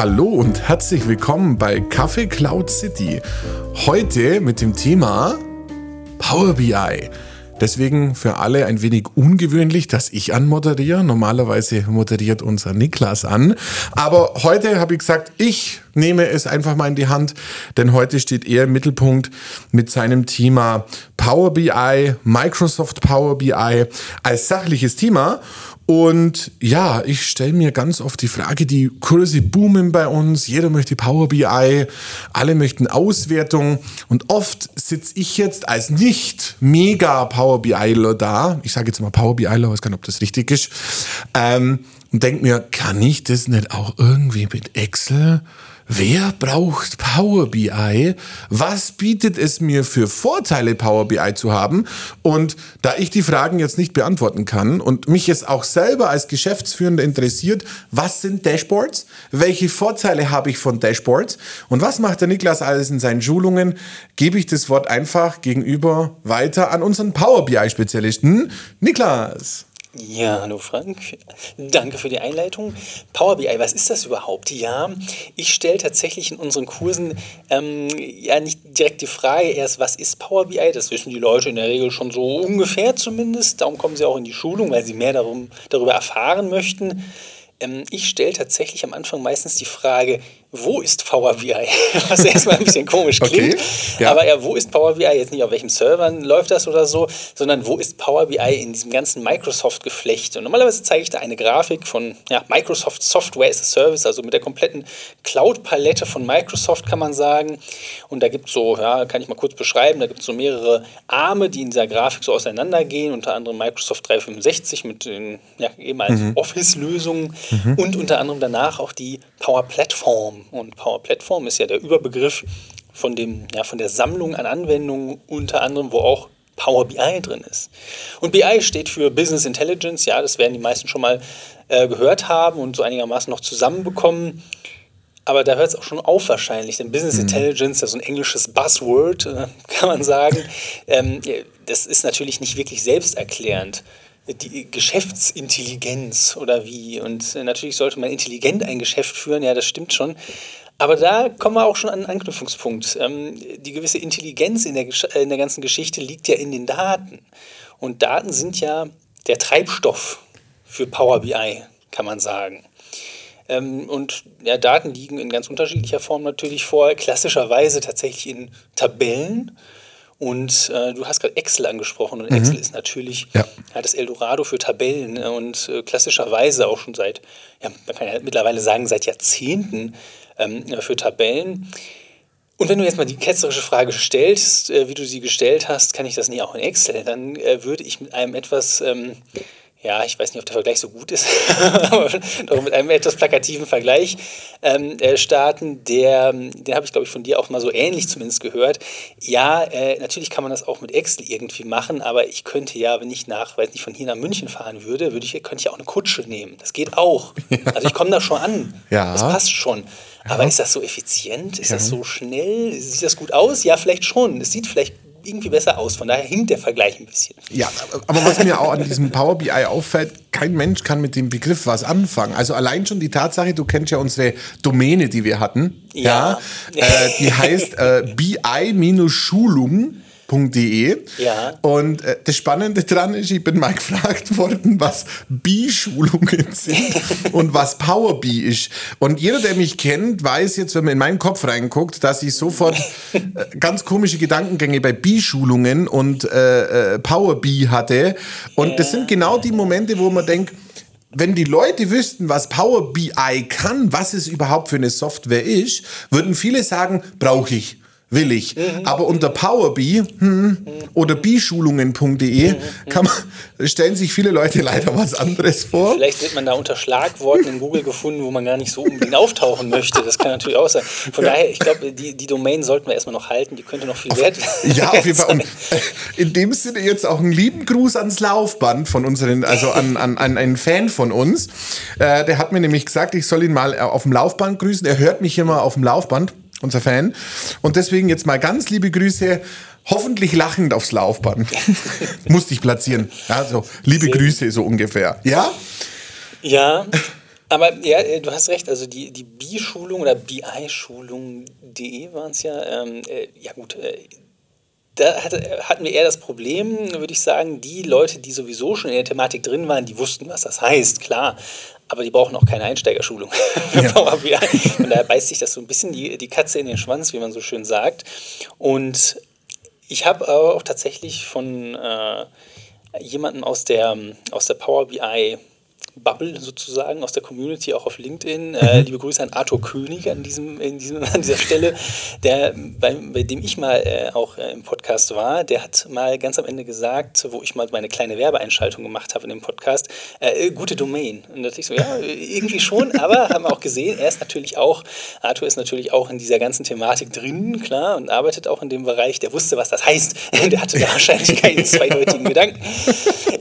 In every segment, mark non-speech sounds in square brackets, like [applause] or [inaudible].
Hallo und herzlich willkommen bei Kaffee Cloud City. Heute mit dem Thema Power BI. Deswegen für alle ein wenig ungewöhnlich, dass ich anmoderiere. Normalerweise moderiert unser Niklas an. Aber heute habe ich gesagt, ich nehme es einfach mal in die Hand, denn heute steht er im Mittelpunkt mit seinem Thema Power BI, Microsoft Power BI als sachliches Thema. Und ja, ich stelle mir ganz oft die Frage, die Kurse boomen bei uns, jeder möchte Power BI, alle möchten Auswertung. Und oft sitze ich jetzt als nicht mega Power BIler da, ich sage jetzt mal Power BIler, weiß gar nicht, ob das richtig ist, ähm, und denke mir, kann ich das nicht auch irgendwie mit Excel Wer braucht Power BI? Was bietet es mir für Vorteile, Power BI zu haben? Und da ich die Fragen jetzt nicht beantworten kann und mich es auch selber als Geschäftsführender interessiert, was sind Dashboards? Welche Vorteile habe ich von Dashboards? Und was macht der Niklas alles in seinen Schulungen? Gebe ich das Wort einfach gegenüber weiter an unseren Power BI-Spezialisten. Niklas. Ja, hallo Frank. Danke für die Einleitung. Power BI, was ist das überhaupt? Ja, ich stelle tatsächlich in unseren Kursen ähm, ja nicht direkt die Frage erst, was ist Power BI? Das wissen die Leute in der Regel schon so ungefähr zumindest. Darum kommen sie auch in die Schulung, weil sie mehr darum, darüber erfahren möchten. Ähm, ich stelle tatsächlich am Anfang meistens die Frage, wo ist Power BI? [laughs] Was erstmal ein bisschen komisch klingt. Okay, ja. Aber ja, wo ist Power BI? Jetzt nicht auf welchem Server läuft das oder so, sondern wo ist Power BI in diesem ganzen Microsoft-Geflecht? Und normalerweise zeige ich da eine Grafik von ja, Microsoft Software as a Service, also mit der kompletten Cloud-Palette von Microsoft, kann man sagen. Und da gibt es so, ja, kann ich mal kurz beschreiben, da gibt es so mehrere Arme, die in dieser Grafik so auseinandergehen, unter anderem Microsoft 365 mit den ja, ehemals mhm. Office-Lösungen mhm. und unter anderem danach auch die Power Platform. Und Power Platform ist ja der Überbegriff von, dem, ja, von der Sammlung an Anwendungen, unter anderem, wo auch Power BI drin ist. Und BI steht für Business Intelligence, ja, das werden die meisten schon mal äh, gehört haben und so einigermaßen noch zusammenbekommen. Aber da hört es auch schon auf wahrscheinlich, denn Business mhm. Intelligence, das ist so ein englisches Buzzword, äh, [laughs] kann man sagen. Ähm, das ist natürlich nicht wirklich selbsterklärend die Geschäftsintelligenz oder wie. Und äh, natürlich sollte man intelligent ein Geschäft führen, ja, das stimmt schon. Aber da kommen wir auch schon an einen Anknüpfungspunkt. Ähm, die gewisse Intelligenz in der, in der ganzen Geschichte liegt ja in den Daten. Und Daten sind ja der Treibstoff für Power BI, kann man sagen. Ähm, und ja, Daten liegen in ganz unterschiedlicher Form natürlich vor, klassischerweise tatsächlich in Tabellen und äh, du hast gerade Excel angesprochen und mhm. Excel ist natürlich ja. ja. das Eldorado für Tabellen ne? und äh, klassischerweise auch schon seit, ja, man kann ja mittlerweile sagen, seit Jahrzehnten ähm, für Tabellen. Und wenn du jetzt mal die ketzerische Frage stellst, äh, wie du sie gestellt hast, kann ich das nicht auch in Excel, dann äh, würde ich mit einem etwas ähm, ja, ich weiß nicht, ob der Vergleich so gut ist, [laughs] aber doch mit einem etwas plakativen Vergleich ähm, äh, starten. Der, den habe ich, glaube ich, von dir auch mal so ähnlich zumindest gehört. Ja, äh, natürlich kann man das auch mit Excel irgendwie machen, aber ich könnte ja, wenn ich nach, weiß nicht, von hier nach München fahren würde, würde ich, könnte ich auch eine Kutsche nehmen. Das geht auch. Also ich komme da schon an. [laughs] Ja. Das passt schon. Aber ja. ist das so effizient? Ist ja. das so schnell? Sieht das gut aus? Ja, vielleicht schon. Es sieht vielleicht irgendwie besser aus. Von daher hinkt der Vergleich ein bisschen. Ja, aber was mir auch an diesem Power BI auffällt, kein Mensch kann mit dem Begriff was anfangen. Also allein schon die Tatsache, du kennst ja unsere Domäne, die wir hatten. Ja. ja äh, die heißt äh, BI-Schulung www.bibelschule.de. Ja. Und äh, das Spannende dran ist, ich bin mal [laughs] gefragt worden, was Bi-Schulungen sind [laughs] und was Power Bi ist. Und jeder, der mich kennt, weiß jetzt, wenn man in meinen Kopf reinguckt, dass ich sofort äh, ganz komische Gedankengänge bei Bi-Schulungen und äh, äh, Power Bi hatte. Und ja. das sind genau die Momente, wo man denkt, wenn die Leute wüssten, was Power BI kann, was es überhaupt für eine Software ist, würden viele sagen, brauche ich will ich. Mhm. Aber unter PowerBee hm, oder bischulungen.de man, stellen sich viele Leute leider was anderes vor. Vielleicht wird man da unter Schlagworten in Google gefunden, wo man gar nicht so unbedingt auftauchen möchte. Das kann natürlich auch sein. Von ja. daher, ich glaube, die, die Domain sollten wir erstmal noch halten. Die könnte noch viel auf, wert Ja, auf jeden Fall. Und [laughs] in dem Sinne jetzt auch einen lieben Gruß ans Laufband von unseren, also an, an, an einen Fan von uns. Äh, der hat mir nämlich gesagt, ich soll ihn mal äh, auf dem Laufband grüßen. Er hört mich immer auf dem Laufband unser Fan. Und deswegen jetzt mal ganz liebe Grüße, hoffentlich lachend aufs Laufband. [laughs] Musste ich platzieren. Ja, so, liebe Sehr Grüße, so ungefähr. Ja? Ja. Aber ja, du hast recht, also die, die BI-Schulung oder BI-Schulung.de waren es ja. Ähm, äh, ja gut, äh, da hatte, hatten wir eher das Problem, würde ich sagen, die Leute, die sowieso schon in der Thematik drin waren, die wussten, was das heißt, klar. Aber die brauchen auch keine Einsteigerschulung für [laughs] ja. Power BI. Und daher beißt sich das so ein bisschen die, die Katze in den Schwanz, wie man so schön sagt. Und ich habe auch tatsächlich von äh, jemandem aus der, aus der Power BI Bubble sozusagen aus der Community, auch auf LinkedIn. Äh, mhm. liebe Grüße an Arthur König an, diesem, in diesem, [laughs] an dieser Stelle, der, bei, bei dem ich mal äh, auch äh, im Podcast war. Der hat mal ganz am Ende gesagt, wo ich mal meine kleine Werbeeinschaltung gemacht habe in dem Podcast, äh, äh, gute Domain. Und da dachte ich so, ja, irgendwie schon, [laughs] aber haben wir auch gesehen, er ist natürlich auch, Arthur ist natürlich auch in dieser ganzen Thematik drin, klar, und arbeitet auch in dem Bereich. Der wusste, was das heißt. [laughs] der hatte da wahrscheinlich keinen zweideutigen Gedanken.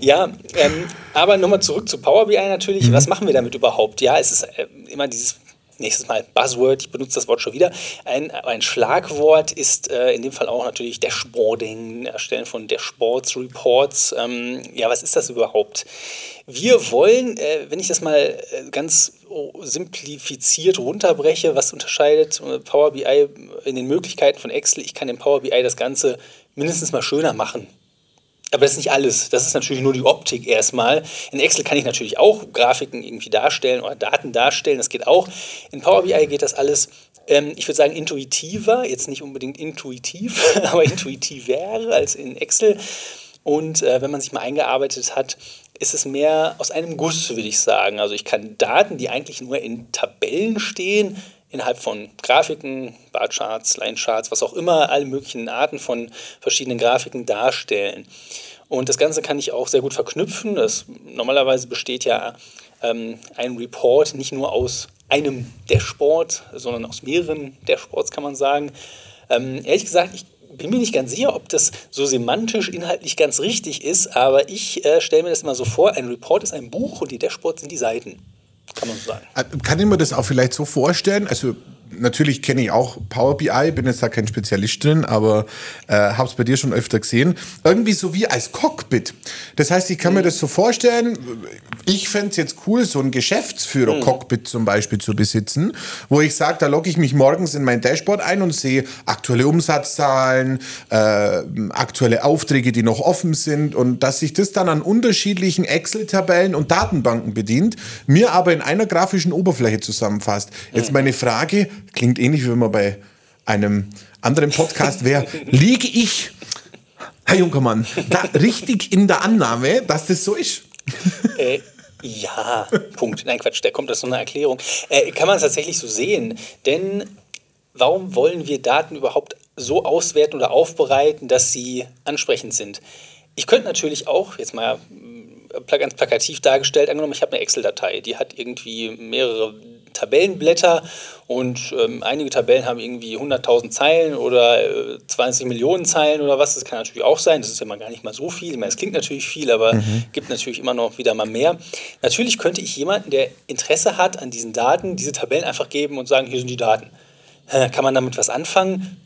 Ja, ähm, aber nochmal zurück zu Power BI natürlich. Mhm. Was machen wir damit überhaupt? Ja, es ist äh, immer dieses nächstes Mal Buzzword, ich benutze das Wort schon wieder. Ein, ein Schlagwort ist äh, in dem Fall auch natürlich Dashboarding, Erstellen von Dashboards, Reports. Ähm, ja, was ist das überhaupt? Wir wollen, äh, wenn ich das mal äh, ganz simplifiziert runterbreche, was unterscheidet äh, Power BI in den Möglichkeiten von Excel? Ich kann in Power BI das Ganze mindestens mal schöner machen. Aber das ist nicht alles. Das ist natürlich nur die Optik erstmal. In Excel kann ich natürlich auch Grafiken irgendwie darstellen oder Daten darstellen. Das geht auch. In Power BI geht das alles, ähm, ich würde sagen, intuitiver. Jetzt nicht unbedingt intuitiv, [laughs] aber intuitiver als in Excel. Und äh, wenn man sich mal eingearbeitet hat, ist es mehr aus einem Guss, würde ich sagen. Also ich kann Daten, die eigentlich nur in Tabellen stehen, innerhalb von Grafiken, Barcharts, Linecharts, was auch immer, alle möglichen Arten von verschiedenen Grafiken darstellen. Und das Ganze kann ich auch sehr gut verknüpfen. Das, normalerweise besteht ja ähm, ein Report nicht nur aus einem Dashboard, sondern aus mehreren Dashboards, kann man sagen. Ähm, ehrlich gesagt, ich bin mir nicht ganz sicher, ob das so semantisch inhaltlich ganz richtig ist, aber ich äh, stelle mir das immer so vor, ein Report ist ein Buch und die Dashboards sind die Seiten. Kann man so sagen. Äh, kann ich mir das auch vielleicht so vorstellen? Also natürlich kenne ich auch Power BI, bin jetzt da kein Spezialist drin, aber äh, habe es bei dir schon öfter gesehen. Irgendwie so wie als Cockpit. Das heißt, ich kann mhm. mir das so vorstellen, ich fände es jetzt cool, so ein Geschäftsführer-Cockpit mhm. zum Beispiel zu besitzen, wo ich sage, da logge ich mich morgens in mein Dashboard ein und sehe aktuelle Umsatzzahlen, äh, aktuelle Aufträge, die noch offen sind und dass sich das dann an unterschiedlichen Excel-Tabellen und Datenbanken bedient, mir aber in einer grafischen Oberfläche zusammenfasst. Jetzt mhm. meine Frage, klingt ähnlich, wie wenn man bei einem anderen Podcast wäre, liege ich, Herr Junkermann, da richtig in der Annahme, dass das so ist? Äh, ja, Punkt. Nein, Quatsch, da kommt das so eine Erklärung. Äh, kann man es tatsächlich so sehen, denn warum wollen wir Daten überhaupt so auswerten oder aufbereiten, dass sie ansprechend sind? Ich könnte natürlich auch, jetzt mal ganz plakativ dargestellt, angenommen, ich habe eine Excel-Datei, die hat irgendwie mehrere Tabellenblätter und ähm, einige Tabellen haben irgendwie 100.000 Zeilen oder äh, 20 Millionen Zeilen oder was. Das kann natürlich auch sein. Das ist ja mal gar nicht mal so viel. Ich meine, es klingt natürlich viel, aber mhm. gibt natürlich immer noch wieder mal mehr. Natürlich könnte ich jemanden, der Interesse hat an diesen Daten, diese Tabellen einfach geben und sagen, hier sind die Daten. Kann man damit was anfangen?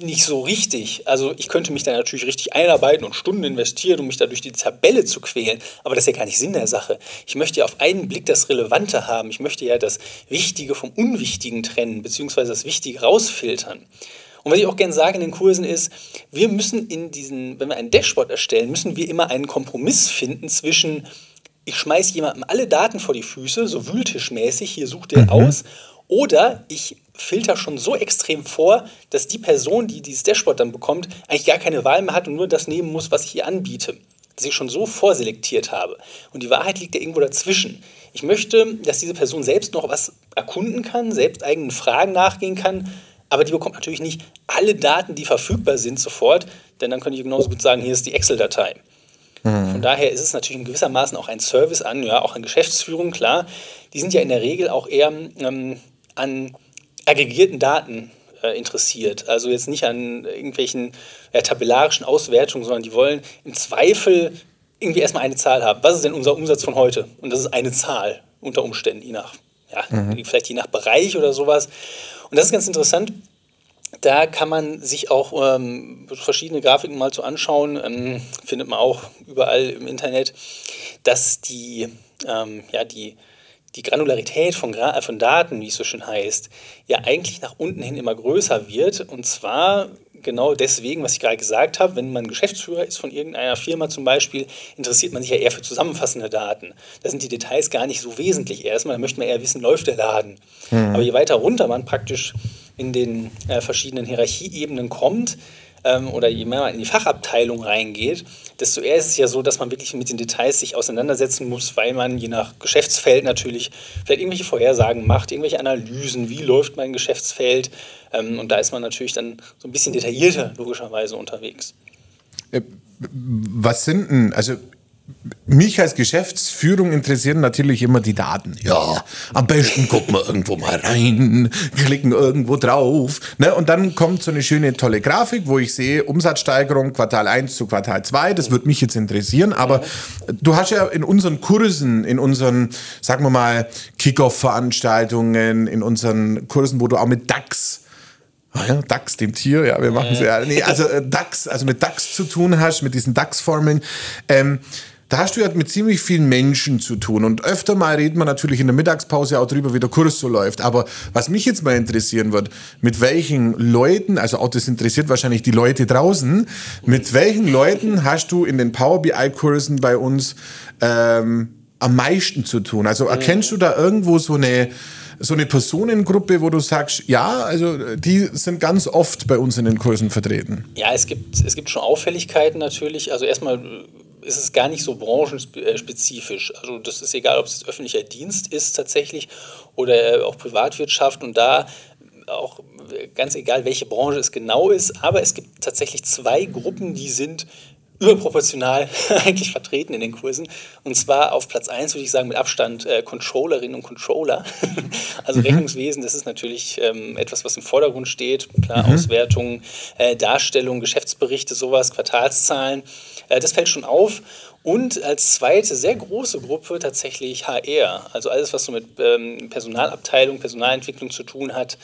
Nicht so richtig. Also ich könnte mich da natürlich richtig einarbeiten und Stunden investieren, um mich da durch die Tabelle zu quälen. Aber das ist ja gar nicht Sinn der Sache. Ich möchte ja auf einen Blick das Relevante haben. Ich möchte ja das Wichtige vom Unwichtigen trennen, beziehungsweise das Wichtige rausfiltern. Und was ich auch gerne sage in den Kursen ist, wir müssen in diesen, wenn wir ein Dashboard erstellen, müssen wir immer einen Kompromiss finden zwischen, ich schmeiße jemandem alle Daten vor die Füße, so wühltischmäßig, hier sucht er mhm. aus, oder ich filter schon so extrem vor, dass die Person, die dieses Dashboard dann bekommt, eigentlich gar keine Wahl mehr hat und nur das nehmen muss, was ich ihr anbiete. Dass ich schon so vorselektiert habe. Und die Wahrheit liegt ja irgendwo dazwischen. Ich möchte, dass diese Person selbst noch was erkunden kann, selbst eigenen Fragen nachgehen kann, aber die bekommt natürlich nicht alle Daten, die verfügbar sind, sofort, denn dann könnte ich genauso gut sagen, hier ist die Excel-Datei. Mhm. Von daher ist es natürlich in gewissermaßen auch ein Service an, ja, auch an Geschäftsführung, klar. Die sind ja in der Regel auch eher ähm, an aggregierten Daten äh, interessiert. Also jetzt nicht an irgendwelchen ja, tabellarischen Auswertungen, sondern die wollen im Zweifel irgendwie erstmal eine Zahl haben. Was ist denn unser Umsatz von heute? Und das ist eine Zahl unter Umständen, je nach, ja, mhm. vielleicht je nach Bereich oder sowas. Und das ist ganz interessant. Da kann man sich auch ähm, verschiedene Grafiken mal zu anschauen, ähm, findet man auch überall im Internet, dass die, ähm, ja, die die Granularität von, Gra von Daten, wie es so schön heißt, ja eigentlich nach unten hin immer größer wird. Und zwar genau deswegen, was ich gerade gesagt habe, wenn man Geschäftsführer ist von irgendeiner Firma zum Beispiel, interessiert man sich ja eher für zusammenfassende Daten. Da sind die Details gar nicht so wesentlich. Erstmal da möchte man eher wissen, läuft der Laden. Mhm. Aber je weiter runter man praktisch in den äh, verschiedenen Hierarchieebenen kommt, ähm, oder je mehr man in die Fachabteilung reingeht, desto eher ist es ja so, dass man wirklich mit den Details sich auseinandersetzen muss, weil man je nach Geschäftsfeld natürlich vielleicht irgendwelche Vorhersagen macht, irgendwelche Analysen, wie läuft mein Geschäftsfeld. Ähm, und da ist man natürlich dann so ein bisschen detaillierter logischerweise unterwegs. Äh, was sind denn, also mich als Geschäftsführung interessieren natürlich immer die Daten. Ja, am besten gucken wir irgendwo mal rein, klicken irgendwo drauf. Ne? Und dann kommt so eine schöne, tolle Grafik, wo ich sehe Umsatzsteigerung Quartal 1 zu Quartal 2. Das würde mich jetzt interessieren. Aber du hast ja in unseren Kursen, in unseren, sagen wir mal, Kickoff-Veranstaltungen, in unseren Kursen, wo du auch mit DAX Ah ja, DAX, dem Tier, ja, wir machen es ja. Nee, also äh, DAX, also mit DAX zu tun hast, mit diesen DAX-Formeln. Ähm, da hast du ja mit ziemlich vielen Menschen zu tun. Und öfter mal redet man natürlich in der Mittagspause auch drüber, wie der Kurs so läuft. Aber was mich jetzt mal interessieren wird, mit welchen Leuten, also auch das interessiert wahrscheinlich die Leute draußen, mit welchen Leuten hast du in den Power BI-Kursen bei uns ähm, am meisten zu tun? Also erkennst du da irgendwo so eine so eine Personengruppe, wo du sagst, ja, also die sind ganz oft bei uns in den Kursen vertreten? Ja, es gibt, es gibt schon Auffälligkeiten natürlich. Also erstmal ist es gar nicht so branchenspezifisch. Also das ist egal, ob es öffentlicher Dienst ist tatsächlich oder auch Privatwirtschaft und da auch ganz egal, welche Branche es genau ist, aber es gibt tatsächlich zwei Gruppen, die sind überproportional [laughs] eigentlich vertreten in den Kursen. Und zwar auf Platz 1 würde ich sagen mit Abstand äh, Controllerinnen und Controller. [laughs] also mhm. Rechnungswesen, das ist natürlich ähm, etwas, was im Vordergrund steht. Klar, mhm. Auswertungen, äh, Darstellung, Geschäftsberichte, sowas, Quartalszahlen. Äh, das fällt schon auf. Und als zweite sehr große Gruppe tatsächlich HR, also alles, was so mit ähm, Personalabteilung, Personalentwicklung zu tun hat,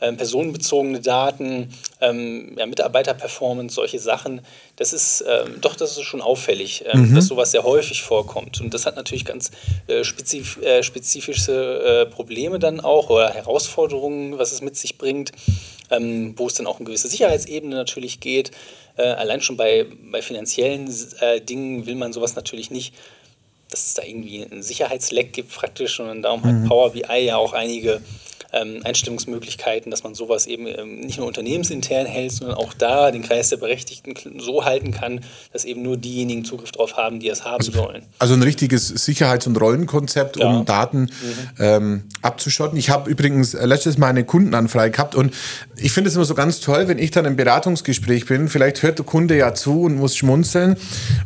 ähm, personenbezogene Daten, ähm, ja, Mitarbeiterperformance, solche Sachen. Das ist ähm, doch, das ist schon auffällig, ähm, mhm. dass sowas sehr häufig vorkommt. Und das hat natürlich ganz äh, spezif äh, spezifische äh, Probleme dann auch oder Herausforderungen, was es mit sich bringt, ähm, wo es dann auch eine gewisse Sicherheitsebene natürlich geht. Äh, allein schon bei, bei finanziellen äh, Dingen will man sowas natürlich nicht dass es da irgendwie einen Sicherheitsleck gibt praktisch und darum mhm. hat Power BI ja auch einige ähm, Einstellungsmöglichkeiten, dass man sowas eben ähm, nicht nur unternehmensintern hält, sondern auch da den Kreis der Berechtigten so halten kann, dass eben nur diejenigen Zugriff darauf haben, die es haben also, sollen. Also ein richtiges Sicherheits- und Rollenkonzept, ja. um Daten mhm. ähm, abzuschotten. Ich habe übrigens letztes Mal eine Kundenanfrage gehabt und ich finde es immer so ganz toll, wenn ich dann im Beratungsgespräch bin, vielleicht hört der Kunde ja zu und muss schmunzeln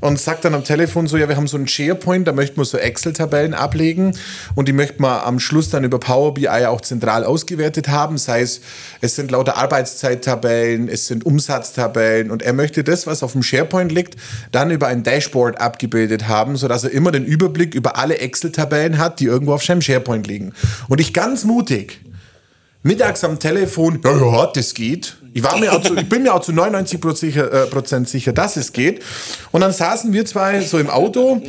und sagt dann am Telefon so, ja, wir haben so einen SharePoint, da möchten wir so Excel-Tabellen ablegen und die möchten wir am Schluss dann über Power BI auch zentral zentral ausgewertet haben. Sei es, es sind lauter Arbeitszeittabellen, es sind Umsatztabellen und er möchte das, was auf dem SharePoint liegt, dann über ein Dashboard abgebildet haben, sodass er immer den Überblick über alle Excel-Tabellen hat, die irgendwo auf seinem SharePoint liegen. Und ich ganz mutig mittags am Telefon, ja, ja, das geht. Ich, war mir auch zu, ich bin mir auch zu 99 äh, Prozent sicher, dass es geht. Und dann saßen wir zwei so im Auto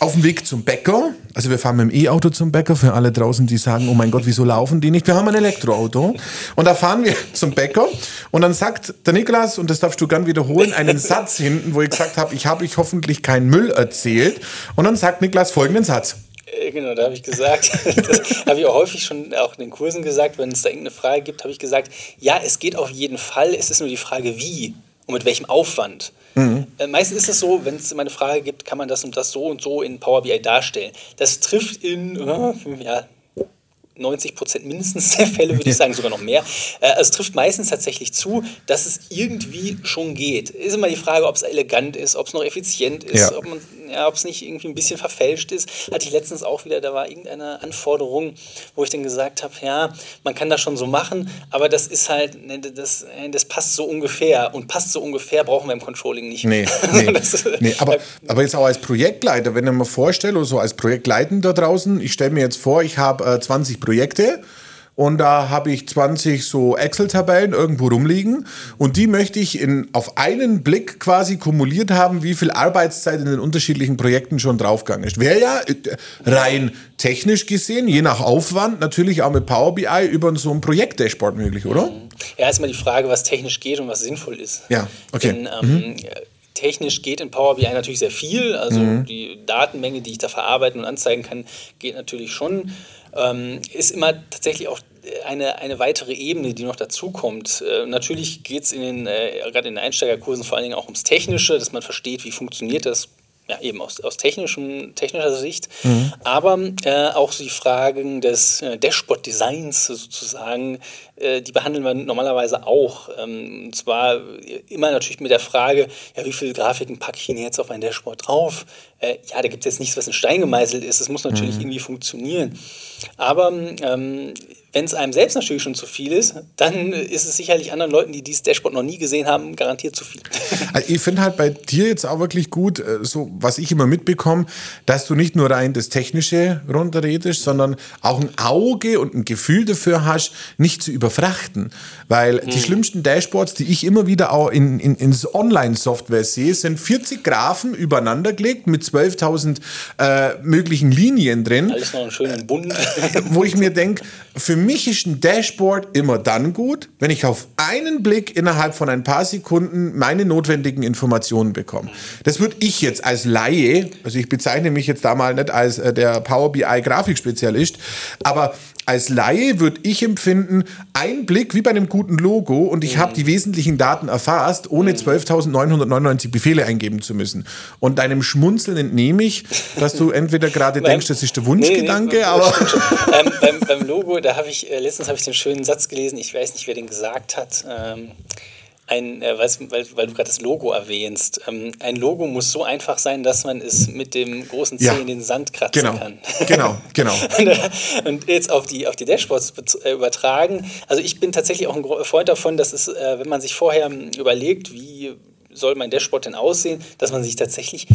auf dem Weg zum Bäcker. Also wir fahren mit dem E-Auto zum Bäcker, für alle draußen, die sagen, oh mein Gott, wieso laufen die nicht? Wir haben ein Elektroauto. Und da fahren wir [laughs] zum Bäcker und dann sagt der Niklas, und das darfst du gern wiederholen, einen Satz hinten, wo ich gesagt habe, ich habe ich hoffentlich keinen Müll erzählt. Und dann sagt Niklas folgenden Satz. Äh, genau, da habe ich gesagt, [laughs] das habe ich auch häufig schon auch in den Kursen gesagt, wenn es da irgendeine Frage gibt, habe ich gesagt, ja, es geht auf jeden Fall, es ist nur die Frage, wie und mit welchem Aufwand. Mhm. Äh, meistens ist es so, wenn es immer eine Frage gibt, kann man das und das so und so in Power BI darstellen. Das trifft in äh, ja, 90 Prozent mindestens der Fälle, würde ich sagen, sogar noch mehr. Äh, es trifft meistens tatsächlich zu, dass es irgendwie schon geht. Ist immer die Frage, ob es elegant ist, ob es noch effizient ist, ja. ob man ja, ob es nicht irgendwie ein bisschen verfälscht ist. Hatte ich letztens auch wieder, da war irgendeine Anforderung, wo ich dann gesagt habe, ja, man kann das schon so machen, aber das ist halt, ne, das, äh, das passt so ungefähr. Und passt so ungefähr brauchen wir im Controlling nicht. Nee, [laughs] nee, nee aber, [laughs] aber jetzt auch als Projektleiter, wenn ich mir vorstelle, oder so als Projektleitender draußen, ich stelle mir jetzt vor, ich habe äh, 20 Projekte und da habe ich 20 so Excel-Tabellen irgendwo rumliegen und die möchte ich in, auf einen Blick quasi kumuliert haben, wie viel Arbeitszeit in den unterschiedlichen Projekten schon draufgegangen ist. Wäre ja äh, rein technisch gesehen, je nach Aufwand, natürlich auch mit Power BI über so ein Projekt-Dashboard möglich, oder? Ja, erstmal die Frage, was technisch geht und was sinnvoll ist. Ja, okay. Denn, ähm, mhm technisch geht in Power BI natürlich sehr viel. Also mhm. die Datenmenge, die ich da verarbeiten und anzeigen kann, geht natürlich schon. Ähm, ist immer tatsächlich auch eine, eine weitere Ebene, die noch dazukommt. Äh, natürlich geht es in den, äh, gerade in den Einsteigerkursen vor allen Dingen auch ums Technische, dass man versteht, wie funktioniert das ja, eben aus, aus technischem, technischer Sicht, mhm. aber äh, auch die Fragen des äh, Dashboard-Designs sozusagen, äh, die behandeln wir normalerweise auch. Ähm, und zwar immer natürlich mit der Frage, ja, wie viele Grafiken packe ich denn jetzt auf ein Dashboard drauf? Äh, ja, da gibt es jetzt nichts, was in Stein gemeißelt ist, es muss natürlich mhm. irgendwie funktionieren. Aber ähm, wenn es einem selbst natürlich schon zu viel ist, dann ist es sicherlich anderen Leuten, die dieses Dashboard noch nie gesehen haben, garantiert zu viel. [laughs] Also ich finde halt bei dir jetzt auch wirklich gut, äh, so was ich immer mitbekomme, dass du nicht nur rein das Technische runterredest, sondern auch ein Auge und ein Gefühl dafür hast, nicht zu überfrachten. Weil die schlimmsten Dashboards, die ich immer wieder auch in, in, in Online-Software sehe, sind 40 Graphen übereinander gelegt mit 12.000 äh, möglichen Linien drin. Alles noch einen schönen Bund. wo ich mir denke, für mich ist ein Dashboard immer dann gut, wenn ich auf einen Blick innerhalb von ein paar Sekunden meine notwendigen Informationen bekomme. Das würde ich jetzt als Laie, also ich bezeichne mich jetzt da mal nicht als äh, der Power BI Grafikspezialist, aber als Laie würde ich empfinden, ein Blick wie bei einem guten Logo und ich mhm. habe die wesentlichen Daten erfasst, ohne 12.999 mhm. Befehle eingeben zu müssen. Und deinem Schmunzeln entnehme ich, dass du entweder gerade [laughs] denkst, das ist der Wunschgedanke, nee, nee, aber. [laughs] ähm, [laughs] beim, beim, Logo, da habe ich, äh, letztens habe ich den schönen Satz gelesen, ich weiß nicht, wer den gesagt hat. Ähm, ein, äh, weil, weil, du gerade das Logo erwähnst, ähm, ein Logo muss so einfach sein, dass man es mit dem großen Zeh ja. in den Sand kratzen genau. kann. [laughs] Genau, genau. und, äh, und, jetzt auf die, auf die Dashboards äh, übertragen. Also ich bin tatsächlich auch ein Freund davon, dass es, äh, wenn man sich vorher ähm, überlegt, wie soll mein Dashboard denn aussehen, dass man sich tatsächlich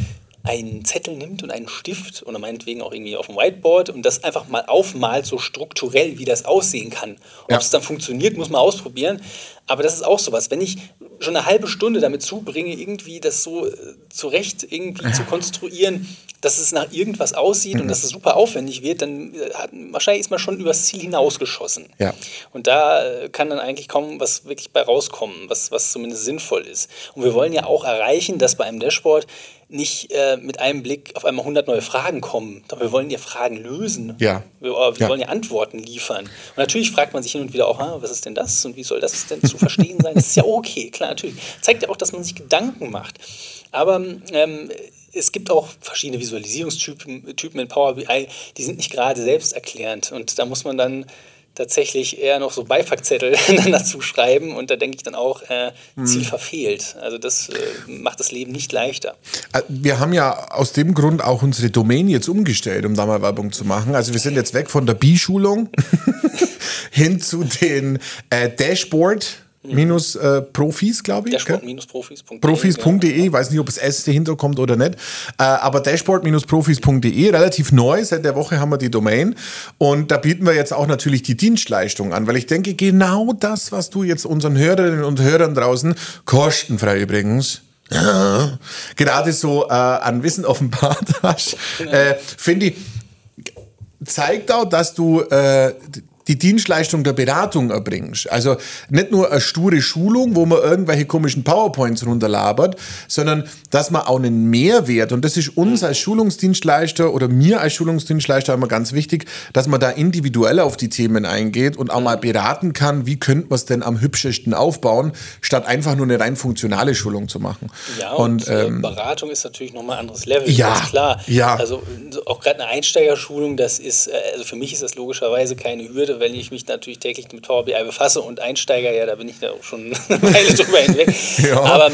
einen Zettel nimmt und einen Stift oder meinetwegen auch irgendwie auf dem Whiteboard und das einfach mal aufmalt, so strukturell, wie das aussehen kann. Ob ja. es dann funktioniert, muss man ausprobieren. Aber das ist auch sowas. Wenn ich schon eine halbe Stunde damit zubringe, irgendwie das so äh, zurecht irgendwie zu [laughs] konstruieren, dass es nach irgendwas aussieht mhm. und dass es super aufwendig wird, dann äh, hat, wahrscheinlich ist man schon übers Ziel hinausgeschossen. Ja. Und da äh, kann dann eigentlich kaum was wirklich bei rauskommen, was, was zumindest sinnvoll ist. Und wir wollen ja auch erreichen, dass bei einem Dashboard nicht äh, mit einem Blick auf einmal 100 neue Fragen kommen. Doch wir wollen ja Fragen lösen. Ja. Wir, wir ja. wollen ja Antworten liefern. Und natürlich fragt man sich hin und wieder auch, ah, was ist denn das und wie soll das denn zu verstehen sein? Das ist ja okay, klar, natürlich. Zeigt ja auch, dass man sich Gedanken macht. Aber ähm, es gibt auch verschiedene Visualisierungstypen Typen in Power BI, die sind nicht gerade selbsterklärend. Und da muss man dann tatsächlich eher noch so Beipackzettel [laughs] dazu schreiben und da denke ich dann auch, äh, Ziel hm. verfehlt. Also das äh, macht das Leben nicht leichter. Äh, wir haben ja aus dem Grund auch unsere Domain jetzt umgestellt, um da mal Werbung zu machen. Also wir sind jetzt weg von der B-Schulung [laughs] [laughs] hin zu den äh, Dashboard minus äh, Profis, glaube ich. Dashboard-profis.de. Profis.de, ja. weiß nicht, ob es S dahinter kommt oder nicht. Äh, aber Dashboard-profis.de, relativ neu, seit der Woche haben wir die Domain. Und da bieten wir jetzt auch natürlich die Dienstleistung an, weil ich denke, genau das, was du jetzt unseren Hörerinnen und Hörern draußen, kostenfrei übrigens, ja, [laughs] gerade so äh, an Wissen offenbart hast, äh, finde ich, zeigt auch, dass du äh, die Dienstleistung der Beratung erbringst. Also nicht nur eine sture Schulung, wo man irgendwelche komischen PowerPoints runterlabert, sondern dass man auch einen Mehrwert, und das ist uns als Schulungsdienstleister oder mir als Schulungsdienstleister immer ganz wichtig, dass man da individuell auf die Themen eingeht und auch mal beraten kann, wie könnte man es denn am hübschesten aufbauen, statt einfach nur eine rein funktionale Schulung zu machen. Ja, und, und äh, ähm, Beratung ist natürlich nochmal ein anderes Level, ja, ganz klar. Ja. Also auch gerade eine Einsteigerschulung, das ist, äh, also für mich ist das logischerweise keine Hürde, wenn ich mich natürlich täglich mit Power BI befasse und Einsteiger, ja, da bin ich da auch schon [laughs] eine Weile drüber hinweg. Ja. Aber,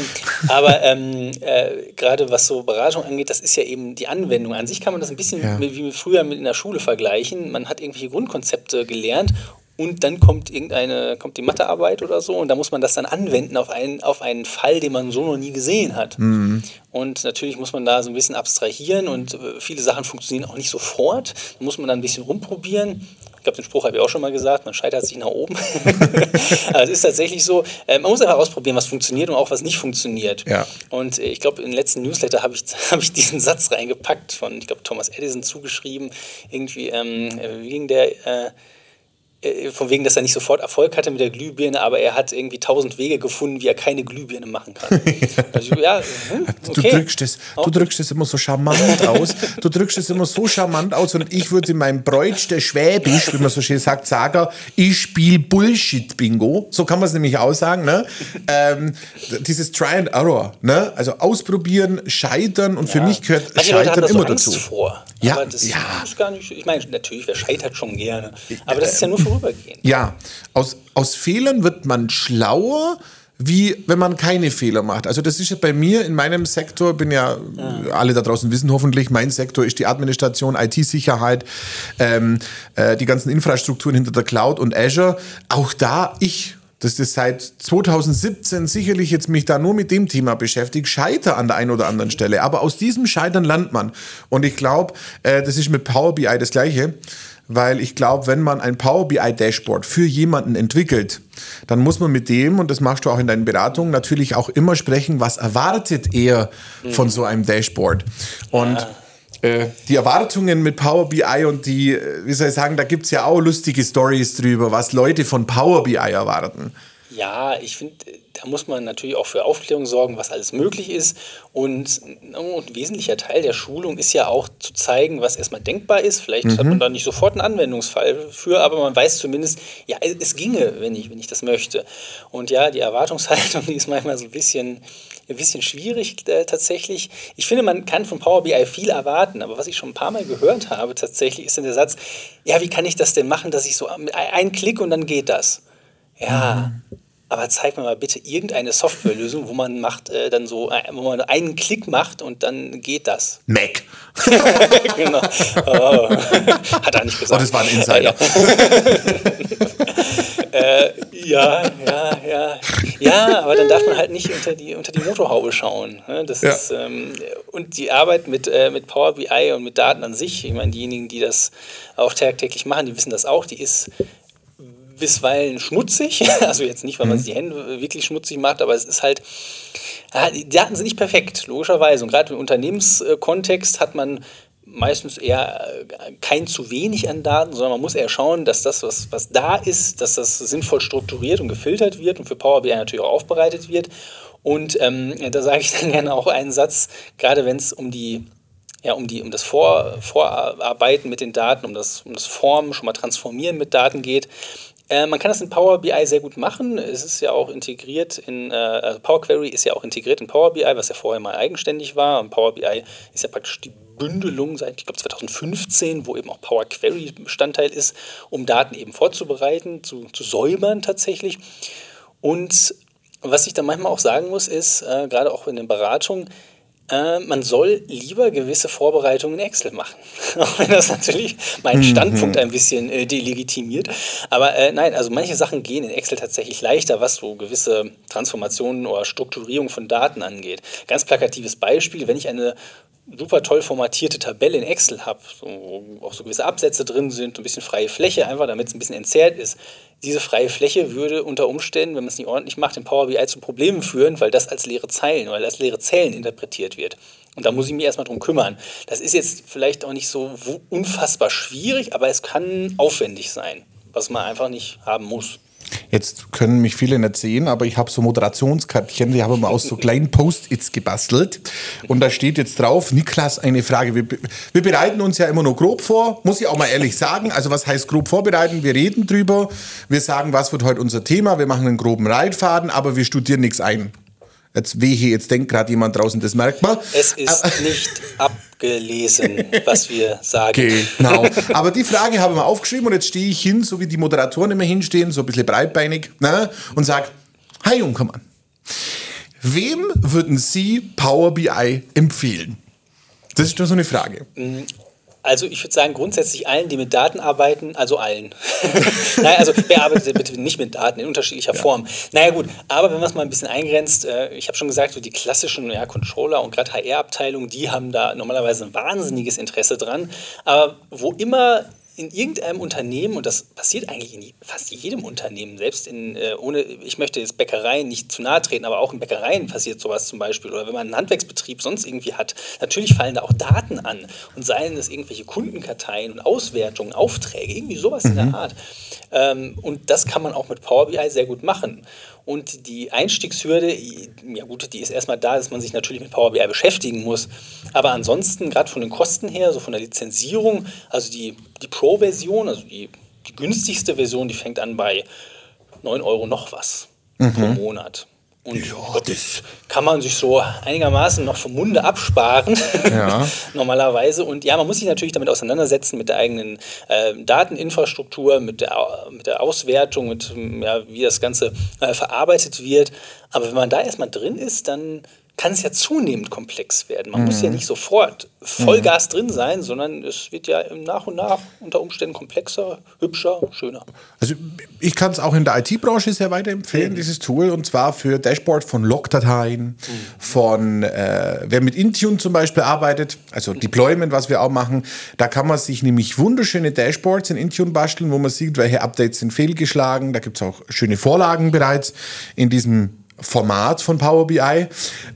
aber ähm, äh, gerade was so Beratung angeht, das ist ja eben die Anwendung. An sich kann man das ein bisschen ja. wie früher mit in der Schule vergleichen. Man hat irgendwelche Grundkonzepte gelernt und dann kommt irgendeine, kommt die Mathearbeit oder so und da muss man das dann anwenden auf einen, auf einen Fall, den man so noch nie gesehen hat. Mhm. Und natürlich muss man da so ein bisschen abstrahieren und äh, viele Sachen funktionieren auch nicht sofort. Da muss man dann ein bisschen rumprobieren glaube, den Spruch habe ich auch schon mal gesagt, man scheitert sich nach oben. [laughs] Aber es ist tatsächlich so, äh, man muss einfach ausprobieren, was funktioniert und auch was nicht funktioniert. Ja. Und äh, ich glaube, im letzten Newsletter habe ich, [laughs] hab ich diesen Satz reingepackt von, ich glaube, Thomas Edison zugeschrieben. Irgendwie, ähm, wie ging der? Äh, äh, von wegen, dass er nicht sofort Erfolg hatte mit der Glühbirne, aber er hat irgendwie tausend Wege gefunden, wie er keine Glühbirne machen kann. [laughs] also, ja, hm, okay. du, drückst es, du drückst es immer so charmant aus. Du drückst es immer so charmant aus und ich würde in meinem Bräutster Schwäbisch, wie man so schön sagt, sagen, ich spiele Bullshit-Bingo. So kann man es nämlich auch sagen. Ne? Ähm, dieses Try and Error. Ne? Also ausprobieren, scheitern und ja. für mich gehört Manche Scheitern immer so Angst dazu. Vor. Ja, aber das ja. ist gar nicht. Ich meine, natürlich, wer scheitert schon gerne. Aber das ist ja nur für vorübergehend. Ja, aus, aus Fehlern wird man schlauer, wie wenn man keine Fehler macht. Also das ist ja bei mir in meinem Sektor, bin ja, ja. alle da draußen wissen hoffentlich, mein Sektor ist die Administration, IT-Sicherheit, ähm, äh, die ganzen Infrastrukturen hinter der Cloud und Azure. Auch da ich dass das seit 2017 sicherlich jetzt mich da nur mit dem Thema beschäftigt, scheiter an der einen oder anderen Stelle. Aber aus diesem Scheitern lernt man. Und ich glaube, äh, das ist mit Power BI das Gleiche weil ich glaube, wenn man ein Power BI Dashboard für jemanden entwickelt, dann muss man mit dem, und das machst du auch in deinen Beratungen, natürlich auch immer sprechen, was erwartet er von so einem Dashboard. Und ja. äh, die Erwartungen mit Power BI und die, äh, wie soll ich sagen, da gibt es ja auch lustige Stories drüber, was Leute von Power BI erwarten. Ja, ich finde, da muss man natürlich auch für Aufklärung sorgen, was alles möglich ist. Und ein wesentlicher Teil der Schulung ist ja auch zu zeigen, was erstmal denkbar ist. Vielleicht mhm. hat man da nicht sofort einen Anwendungsfall für, aber man weiß zumindest, ja, es ginge, wenn ich, wenn ich das möchte. Und ja, die Erwartungshaltung, [laughs] die ist manchmal so ein bisschen, ein bisschen schwierig äh, tatsächlich. Ich finde, man kann von Power BI viel erwarten, aber was ich schon ein paar Mal gehört habe tatsächlich, ist dann der Satz, ja, wie kann ich das denn machen, dass ich so einen Klick und dann geht das. Ja, mhm aber zeig mir mal bitte irgendeine Softwarelösung, wo man macht äh, dann so, äh, wo man einen Klick macht und dann geht das. Mac. [laughs] genau. Oh. [laughs] Hat er nicht gesagt. Oh, das war ein Insider. [laughs] äh, ja, ja, ja. Ja, aber dann darf man halt nicht unter die, unter die Motorhaube schauen. Ne? Das ja. ist, ähm, und die Arbeit mit, äh, mit Power BI und mit Daten an sich, ich meine, diejenigen, die das auch tagtäglich machen, die wissen das auch, die ist bisweilen schmutzig. [laughs] Also jetzt nicht, weil man mhm. die Hände wirklich schmutzig macht, aber es ist halt, die Daten sind nicht perfekt, logischerweise. Und gerade im Unternehmenskontext hat man meistens eher äh, kein zu wenig an Daten, sondern man muss eher schauen, dass das, was, was da ist, dass das sinnvoll strukturiert und gefiltert wird und für Power BI natürlich auch aufbereitet wird. Und ähm, da sage ich [laughs] dann gerne auch einen Satz, gerade wenn es um die ja, um, die, um das Vor, Vorarbeiten mit den Daten, um das, um das Formen, schon mal transformieren mit Daten geht, äh, man kann das in Power BI sehr gut machen. Es ist ja auch integriert in, äh, also Power Query ist ja auch integriert in Power BI, was ja vorher mal eigenständig war. Und Power BI ist ja praktisch die Bündelung seit, ich glaube, 2015, wo eben auch Power Query Bestandteil ist, um Daten eben vorzubereiten, zu, zu säubern tatsächlich. Und was ich dann manchmal auch sagen muss, ist, äh, gerade auch in den Beratungen, äh, man soll lieber gewisse Vorbereitungen in Excel machen. [laughs] Auch wenn das natürlich meinen mhm. Standpunkt ein bisschen äh, delegitimiert. Aber äh, nein, also manche Sachen gehen in Excel tatsächlich leichter, was so gewisse Transformationen oder Strukturierung von Daten angeht. Ganz plakatives Beispiel, wenn ich eine super toll formatierte Tabelle in Excel habe, so, wo auch so gewisse Absätze drin sind, ein bisschen freie Fläche, einfach damit es ein bisschen entzerrt ist. Diese freie Fläche würde unter Umständen, wenn man es nicht ordentlich macht, in Power BI zu Problemen führen, weil das als leere Zeilen oder als leere Zellen interpretiert wird. Und da muss ich mich erstmal drum kümmern. Das ist jetzt vielleicht auch nicht so unfassbar schwierig, aber es kann aufwendig sein, was man einfach nicht haben muss. Jetzt können mich viele nicht sehen, aber ich habe so Moderationskärtchen, die haben wir aus so kleinen Post-its gebastelt. Und da steht jetzt drauf, Niklas, eine Frage. Wir, wir, bereiten uns ja immer nur grob vor, muss ich auch mal ehrlich sagen. Also was heißt grob vorbereiten? Wir reden drüber, wir sagen, was wird heute unser Thema, wir machen einen groben Reitfaden, aber wir studieren nichts ein. Jetzt wehe, jetzt denkt gerade jemand draußen, das merkt man. Es ist nicht abgelesen, was wir sagen. Genau. Aber die Frage habe ich mal aufgeschrieben und jetzt stehe ich hin, so wie die Moderatoren immer hinstehen, so ein bisschen breitbeinig, ne, und sage, hi Jungkommann, wem würden Sie Power BI empfehlen? Das ist nur so eine Frage. Also ich würde sagen, grundsätzlich allen, die mit Daten arbeiten, also allen. [laughs] naja, also wer arbeitet bitte nicht mit Daten in unterschiedlicher ja. Form? Naja gut, aber wenn man es mal ein bisschen eingrenzt, äh, ich habe schon gesagt, so die klassischen ja, Controller und gerade HR-Abteilungen, die haben da normalerweise ein wahnsinniges Interesse dran. Aber wo immer in irgendeinem Unternehmen, und das passiert eigentlich in fast jedem Unternehmen, selbst in, äh, ohne, ich möchte jetzt Bäckereien nicht zu nahe treten, aber auch in Bäckereien passiert sowas zum Beispiel. Oder wenn man einen Handwerksbetrieb sonst irgendwie hat, natürlich fallen da auch Daten an und seien es irgendwelche Kundenkarteien und Auswertungen, Aufträge, irgendwie sowas mhm. in der mhm. Art. Ähm, und das kann man auch mit Power BI sehr gut machen. Und die Einstiegshürde, ja gut, die ist erstmal da, dass man sich natürlich mit Power BI beschäftigen muss. Aber ansonsten, gerade von den Kosten her, so von der Lizenzierung, also die, die Pro-Version, also die, die günstigste Version, die fängt an bei 9 Euro noch was mhm. pro Monat. Und ja, das kann man sich so einigermaßen noch vom Munde absparen, ja. [laughs] normalerweise. Und ja, man muss sich natürlich damit auseinandersetzen, mit der eigenen äh, Dateninfrastruktur, mit der, mit der Auswertung, mit ja, wie das Ganze äh, verarbeitet wird. Aber wenn man da erstmal drin ist, dann kann es ja zunehmend komplex werden. Man mhm. muss ja mhm. nicht sofort Vollgas mhm. drin sein, sondern es wird ja nach und nach unter Umständen komplexer, hübscher, schöner. Also ich kann es auch in der IT-Branche sehr weiterempfehlen, mhm. dieses Tool, und zwar für Dashboard von Logdateien, mhm. von äh, wer mit Intune zum Beispiel arbeitet, also Deployment, was wir auch machen, da kann man sich nämlich wunderschöne Dashboards in Intune basteln, wo man sieht, welche Updates sind fehlgeschlagen. Da gibt es auch schöne Vorlagen bereits in diesem Format von Power BI.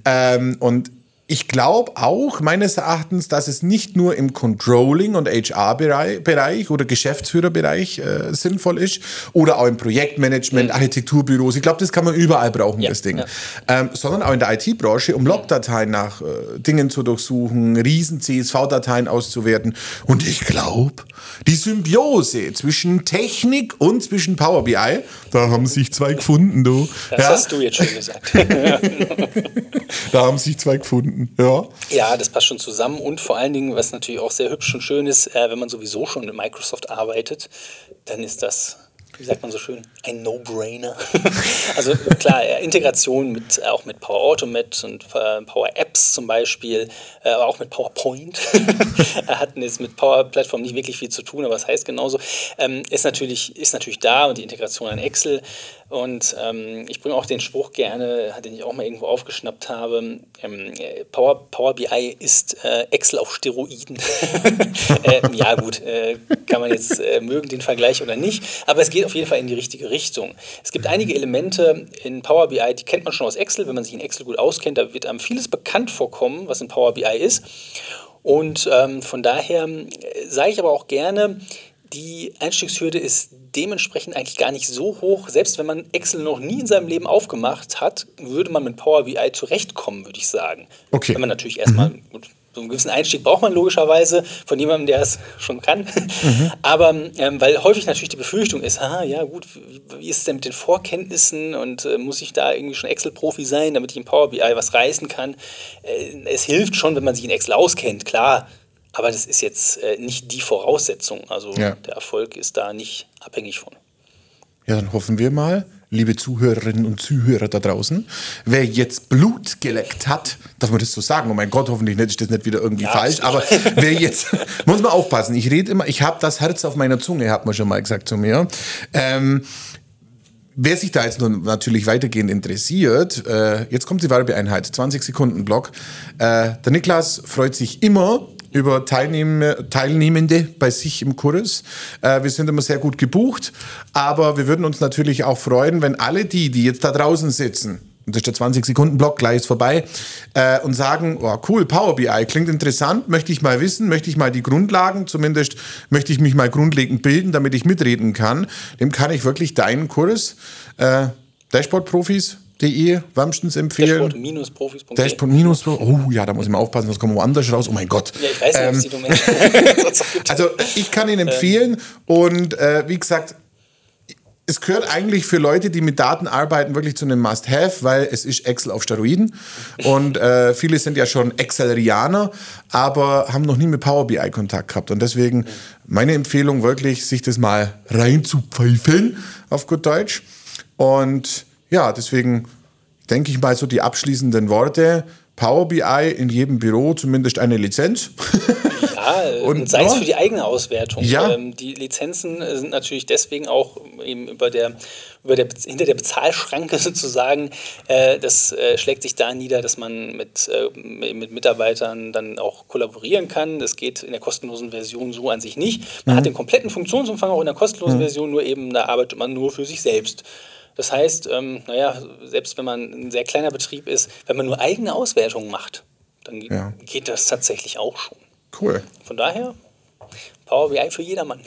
Ähm, und ich glaube auch meines Erachtens, dass es nicht nur im Controlling- und HR-Bereich oder Geschäftsführerbereich äh, sinnvoll ist oder auch im Projektmanagement, mhm. Architekturbüros. Ich glaube, das kann man überall brauchen, ja, das Ding. Ja. Ähm, sondern auch in der IT-Branche, um Logdateien nach äh, Dingen zu durchsuchen, riesen CSV-Dateien auszuwerten. Und ich glaube, die Symbiose zwischen Technik und zwischen Power BI, da haben sich zwei gefunden, du. Das ja? hast du jetzt schon gesagt. [laughs] [laughs] da haben sich zwei gefunden finden. Ja. ja, das passt schon zusammen und vor allen Dingen, was natürlich auch sehr hübsch und schön ist, äh, wenn man sowieso schon mit Microsoft arbeitet, dann ist das wie sagt man so schön, ein No-Brainer. [laughs] also klar, Integration mit, auch mit Power Automate und äh, Power Apps zum Beispiel, äh, aber auch mit PowerPoint. [laughs] hatten jetzt mit Power Plattform nicht wirklich viel zu tun, aber es das heißt genauso. Ähm, ist, natürlich, ist natürlich da und die Integration an Excel. Und ähm, ich bringe auch den Spruch gerne, den ich auch mal irgendwo aufgeschnappt habe. Ähm, Power, Power BI ist äh, Excel auf Steroiden. [laughs] äh, ja, gut, äh, kann man jetzt äh, mögen den Vergleich oder nicht, aber es geht auf jeden Fall in die richtige Richtung. Es gibt einige Elemente in Power BI, die kennt man schon aus Excel. Wenn man sich in Excel gut auskennt, da wird einem vieles bekannt vorkommen, was in Power BI ist. Und ähm, von daher äh, sage ich aber auch gerne, die Einstiegshürde ist dementsprechend eigentlich gar nicht so hoch. Selbst wenn man Excel noch nie in seinem Leben aufgemacht hat, würde man mit Power BI zurechtkommen, würde ich sagen. Okay. Wenn man natürlich erstmal, mhm. gut, so einen gewissen Einstieg braucht man logischerweise von jemandem, der es schon kann. Mhm. [laughs] Aber ähm, weil häufig natürlich die Befürchtung ist, ah, ja gut, wie, wie ist es denn mit den Vorkenntnissen und äh, muss ich da irgendwie schon Excel-Profi sein, damit ich in Power BI was reißen kann? Äh, es hilft schon, wenn man sich in Excel auskennt, klar. Aber das ist jetzt äh, nicht die Voraussetzung. Also ja. der Erfolg ist da nicht abhängig von. Ja, dann hoffen wir mal, liebe Zuhörerinnen und Zuhörer da draußen, wer jetzt Blut geleckt hat, darf man das so sagen? Oh mein Gott, hoffentlich ist das nicht wieder irgendwie ja, falsch, aber [laughs] wer jetzt, muss man aufpassen, ich rede immer, ich habe das Herz auf meiner Zunge, hat man schon mal gesagt zu mir. Ähm, Wer sich da jetzt nun natürlich weitergehend interessiert, äh, jetzt kommt die Werbeeinheit, 20 Sekunden Block. Äh, der Niklas freut sich immer über Teilnehmer, Teilnehmende bei sich im Kurs. Äh, wir sind immer sehr gut gebucht, aber wir würden uns natürlich auch freuen, wenn alle die, die jetzt da draußen sitzen, und das ist der 20-Sekunden-Block, gleich ist vorbei, äh, und sagen, oh, cool, Power BI, klingt interessant, möchte ich mal wissen, möchte ich mal die Grundlagen, zumindest möchte ich mich mal grundlegend bilden, damit ich mitreden kann, dem kann ich wirklich deinen Kurs, äh, Dashboard-Profis, De wärmstens empfehlen. Dashboard-profis.de. Dashboard oh ja, da muss ich mal aufpassen, das kommt woanders raus. Oh mein Gott. Ja, ich weiß nicht, ähm, die Domain [laughs] Also ich kann ihn empfehlen und äh, wie gesagt, es gehört eigentlich für Leute, die mit Daten arbeiten, wirklich zu einem Must-Have, weil es ist Excel auf Steroiden. Und äh, viele sind ja schon Excel-Rianer, aber haben noch nie mit Power BI Kontakt gehabt. Und deswegen meine Empfehlung wirklich, sich das mal reinzupfeifen, auf gut Deutsch. Und ja, deswegen denke ich mal so die abschließenden Worte. Power BI in jedem Büro zumindest eine Lizenz. [laughs] Ja, [laughs] und, sei es für die eigene Auswertung. Ja. Ähm, die Lizenzen sind natürlich deswegen auch eben über der, über der, hinter der Bezahlschranke [laughs] sozusagen. Äh, das äh, schlägt sich da nieder, dass man mit, äh, mit Mitarbeitern dann auch kollaborieren kann. Das geht in der kostenlosen Version so an sich nicht. Man mhm. hat den kompletten Funktionsumfang auch in der kostenlosen mhm. Version, nur eben da arbeitet man nur für sich selbst. Das heißt, ähm, naja, selbst wenn man ein sehr kleiner Betrieb ist, wenn man nur eigene Auswertungen macht, dann ja. geht das tatsächlich auch schon. Cool. Von daher, Power BI für jedermann.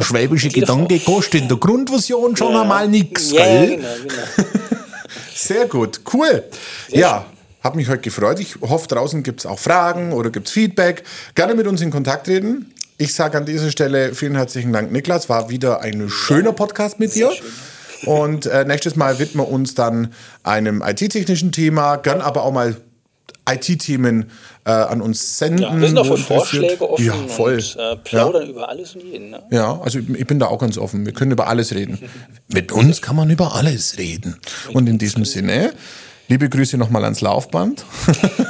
Schwäbische [laughs] Gedanke kostet in der Grundversion schon ja. einmal nichts, ja, gell? genau, genau. [laughs] Sehr gut, cool. Sehr ja, habe mich heute gefreut. Ich hoffe, draußen gibt es auch Fragen oder gibt es Feedback. Gerne mit uns in Kontakt treten. Ich sage an dieser Stelle vielen herzlichen Dank, Niklas. War wieder ein schöner Podcast mit Sehr dir. Schön. Und äh, nächstes Mal widmen wir uns dann einem IT-technischen Thema, gern aber auch mal IT-Themen äh, an uns senden. Ja, wir sind auch für Vorschläge offen ja, voll. und äh, plaudern ja. über alles und jeden. Ne? Ja, also ich bin da auch ganz offen. Wir können über alles reden. [laughs] Mit uns kann man über alles reden. Und in diesem Sinne, liebe Grüße nochmal ans Laufband.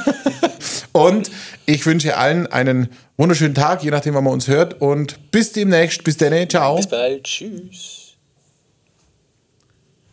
[laughs] und ich wünsche allen einen wunderschönen Tag, je nachdem, wann man uns hört. Und bis demnächst. Bis dann. Ciao. Bis bald. Tschüss.